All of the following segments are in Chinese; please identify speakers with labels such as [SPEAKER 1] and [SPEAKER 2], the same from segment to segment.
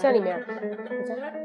[SPEAKER 1] 在里面。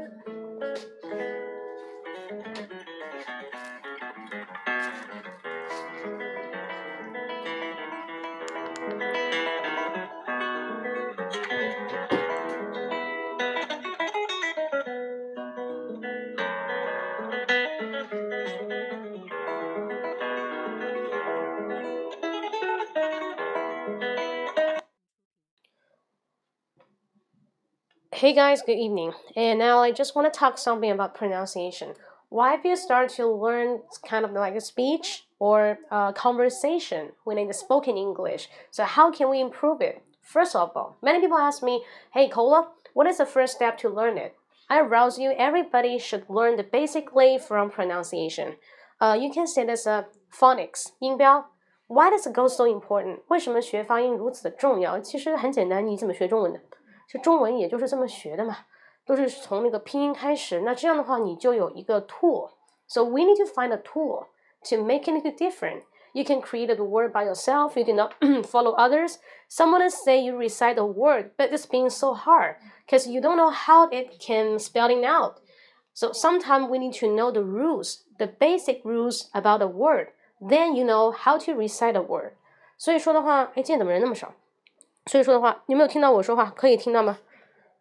[SPEAKER 1] Hey guys, good evening. And now I just want to talk something about pronunciation. Why if you start to learn kind of like a speech or a conversation when it's spoken English? So how can we improve it? First of all, many people ask me, "Hey Cola, what is the first step to learn it?" I arouse you. Everybody should learn the basically from pronunciation. Uh, you can say this a phonics 音标。Why does it go so important? 为什么学发音如此的重要？其实很简单，你怎么学中文的？ 就中文也就是这么学的嘛，都是从那个拼音开始。那这样的话，你就有一个 tool。So we need to find a tool to make anything different. You can create the word by yourself. You do not follow others. Someone say you recite a word, but it's being so hard because you don't know how it can spelling out. So sometimes we need to know the rules, the basic rules about a word. Then you know how to recite a word. 所以说的话，哎，今天怎么人那么少？ 所以说的话，有没有听到我说话？可以听到吗？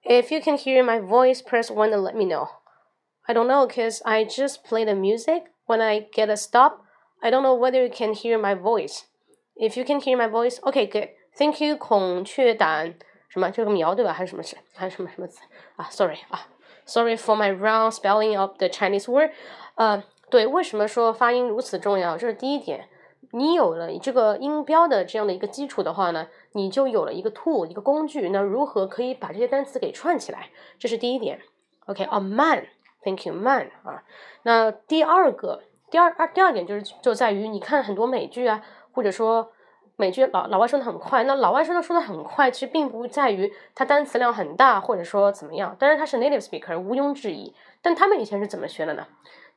[SPEAKER 1] If you can hear my voice, press one and let me know. I don't know because I just play the music. When I get a stop, I don't know whether you can hear my voice. If you can hear my voice, okay, good. Thank you. 孔雀胆什么？这个苗对吧？还是什么词？还是什么什么词啊？Sorry 啊，Sorry for my wrong spelling of the Chinese word. 呃，对，为什么说发音如此重要？这是第一点。你有了这个音标的这样的一个基础的话呢， 你就有了一个 tool 一个工具。那如何可以把这些单词给串起来？这是第一点。OK，a，man，thank you，man 啊。那第二个，第二二第二点就是就在于你看很多美剧啊，或者说美剧老老外说的很快，那老外说的说的很快，其实并不在于他单词量很大，或者说怎么样。当然他是 native speaker，毋庸置疑。但他们以前是怎么学的呢？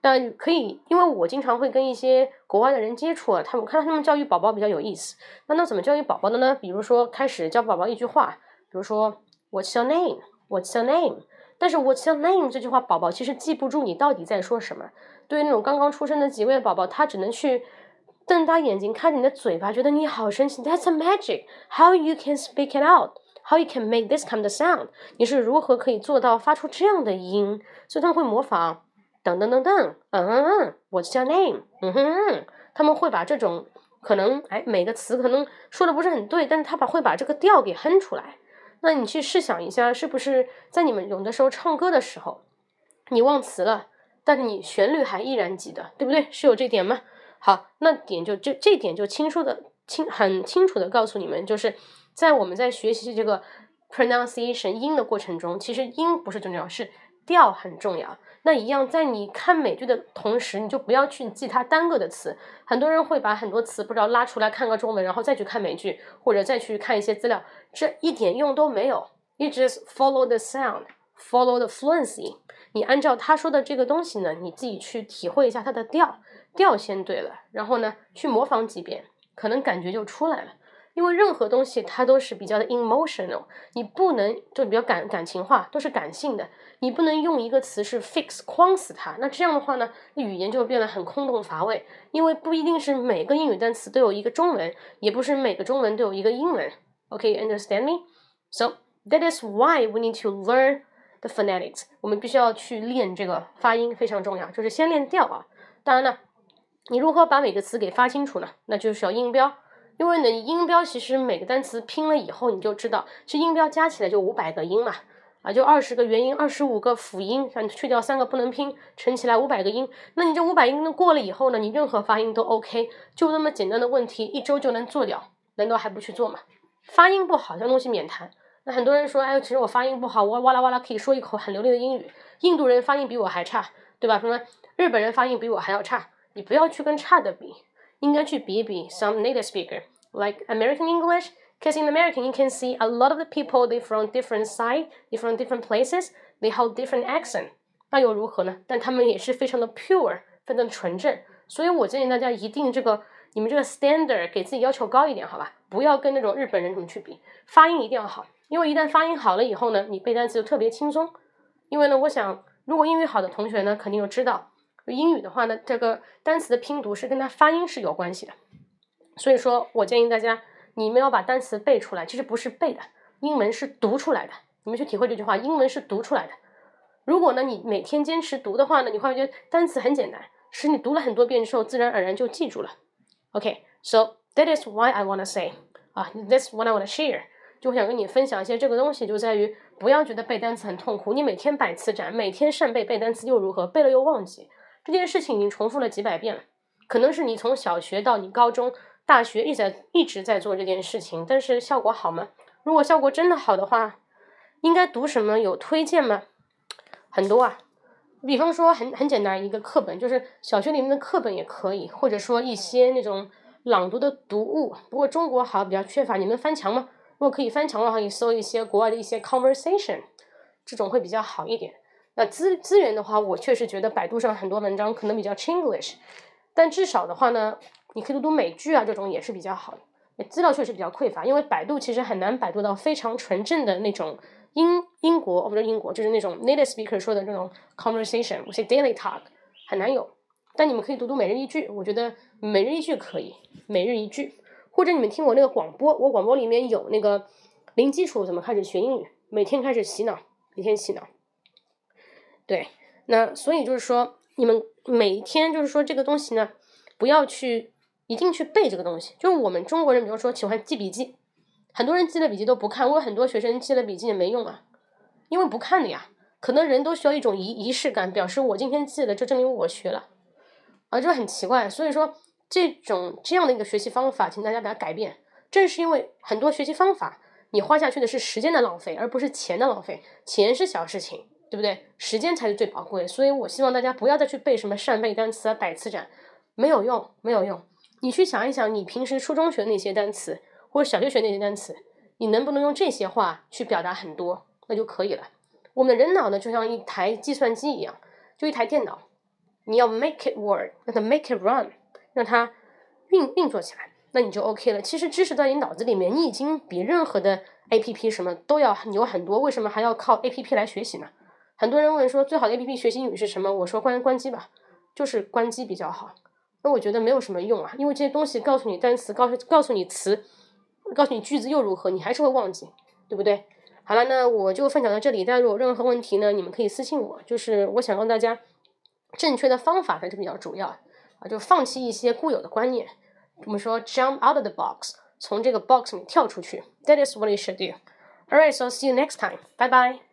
[SPEAKER 1] 但可以，因为我经常会跟一些国外的人接触啊，他们看到他们教育宝宝比较有意思。那那怎么教育宝宝的呢？比如说开始教宝宝一句话，比如说 What's your name? What's your name? 但是 What's your name 这句话，宝宝其实记不住你到底在说什么。对于那种刚刚出生的几位宝宝，他只能去瞪大眼睛看着你的嘴巴，觉得你好神奇。That's a magic. How you can speak it out? How you can make this kind of sound? 你是如何可以做到发出这样的音？所以他们会模仿。等等等等，嗯嗯嗯，What's your name？嗯哼嗯，他们会把这种可能，哎，每个词可能说的不是很对，但是他把会把这个调给哼出来。那你去试想一下，是不是在你们有的时候唱歌的时候，你忘词了，但是你旋律还依然记得，对不对？是有这点吗？好，那点就这这点就清楚的清很清楚的告诉你们，就是在我们在学习这个 pronunciation 音的过程中，其实音不是重要，是调很重要。那一样，在你看美剧的同时，你就不要去记它单个的词。很多人会把很多词不知道拉出来看个中文，然后再去看美剧，或者再去看一些资料，这一点用都没有。You just follow the sound, follow the fluency。你按照他说的这个东西呢，你自己去体会一下它的调，调先对了，然后呢去模仿几遍，可能感觉就出来了。因为任何东西它都是比较的 emotional，你不能就比较感感情化，都是感性的。你不能用一个词是 fix 框死它，那这样的话呢，语言就变得很空洞乏味。因为不一定是每个英语单词都有一个中文，也不是每个中文都有一个英文。OK，understand me？So that is why we need to learn the phonetics。我们必须要去练这个发音，非常重要，就是先练调啊。当然了，你如何把每个词给发清楚呢？那就是要音标。因为呢，音标其实每个单词拼了以后，你就知道，其实音标加起来就五百个音嘛。啊，就二十个元音，二十五个辅音，像去掉三个不能拼，乘起来五百个音。那你这五百音过了以后呢，你任何发音都 OK，就那么简单的问题，一周就能做掉，难道还不去做吗？发音不好，这东西免谈。那很多人说，哎，其实我发音不好，我哇啦哇啦可以说一口很流利的英语。印度人发音比我还差，对吧？什么日本人发音比我还要差？你不要去跟差的比，应该去比一比 some native speaker。like American English. Because in American, you can see a lot of the people they from different side, they from different places, they hold different accent. 那又如何呢？但他们也是非常的 pure，非常的纯正。所以我建议大家一定这个你们这个 standard 给自己要求高一点，好吧？不要跟那种日本人怎么去比，发音一定要好。因为一旦发音好了以后呢，你背单词就特别轻松。因为呢，我想如果英语好的同学呢，肯定都知道，英语的话呢，这个单词的拼读是跟它发音是有关系的。所以说我建议大家。你们要把单词背出来，其实不是背的，英文是读出来的。你们去体会这句话，英文是读出来的。如果呢，你每天坚持读的话呢，你会觉得单词很简单，使你读了很多遍之后，自然而然就记住了。OK，so that is why I wanna say 啊，this what I wanna share，就想跟你分享一些这个东西，就在于不要觉得背单词很痛苦。你每天百词斩，每天扇背背单词又如何？背了又忘记，这件事情已经重复了几百遍了。可能是你从小学到你高中。大学一直在一直在做这件事情，但是效果好吗？如果效果真的好的话，应该读什么有推荐吗？很多啊，比方说很很简单一个课本，就是小学里面的课本也可以，或者说一些那种朗读的读物。不过中国好比较缺乏，你们翻墙吗？如果可以翻墙的话，可以搜一些国外的一些 conversation，这种会比较好一点。那资资源的话，我确实觉得百度上很多文章可能比较 Chinglish，但至少的话呢。你可以读读美剧啊，这种也是比较好的。资料确实比较匮乏，因为百度其实很难百度到非常纯正的那种英英国，哦不是英国，就是那种 native speaker 说的这种 conversation，我些 daily talk 很难有。但你们可以读读每日一句，我觉得每日一句可以，每日一句，或者你们听我那个广播，我广播里面有那个零基础怎么开始学英语，每天开始洗脑，每天洗脑。对，那所以就是说，你们每一天就是说这个东西呢，不要去。一定去背这个东西，就是我们中国人，比如说喜欢记笔记，很多人记了笔记都不看。我有很多学生记了笔记也没用啊，因为不看的呀。可能人都需要一种仪仪式感，表示我今天记了，就证明我学了，啊，就很奇怪。所以说，这种这样的一个学习方法，请大家把它改变。正是因为很多学习方法，你花下去的是时间的浪费，而不是钱的浪费。钱是小事情，对不对？时间才是最宝贵。所以我希望大家不要再去背什么扇贝单词啊、百词斩，没有用，没有用。你去想一想，你平时初中学那些单词，或者小学学那些单词，你能不能用这些话去表达很多，那就可以了。我们的人脑呢，就像一台计算机一样，就一台电脑，你要 make it work，让它 make it run，让它运运作起来，那你就 OK 了。其实知识在你脑子里面，你已经比任何的 APP 什么都要牛很多，为什么还要靠 APP 来学习呢？很多人问说，最好的 APP 学习英语是什么？我说关关机吧，就是关机比较好。那我觉得没有什么用啊，因为这些东西告诉你单词，告诉告诉你词，告诉你句子又如何，你还是会忘记，对不对？好了，那我就分享到这里。大家如果有任何问题呢，你们可以私信我。就是我想让大家正确的方法才是比较主要啊，就放弃一些固有的观念。我们说 jump out of the box，从这个 box 里跳出去。That is what you should do. Alright, so see you next time. Bye bye.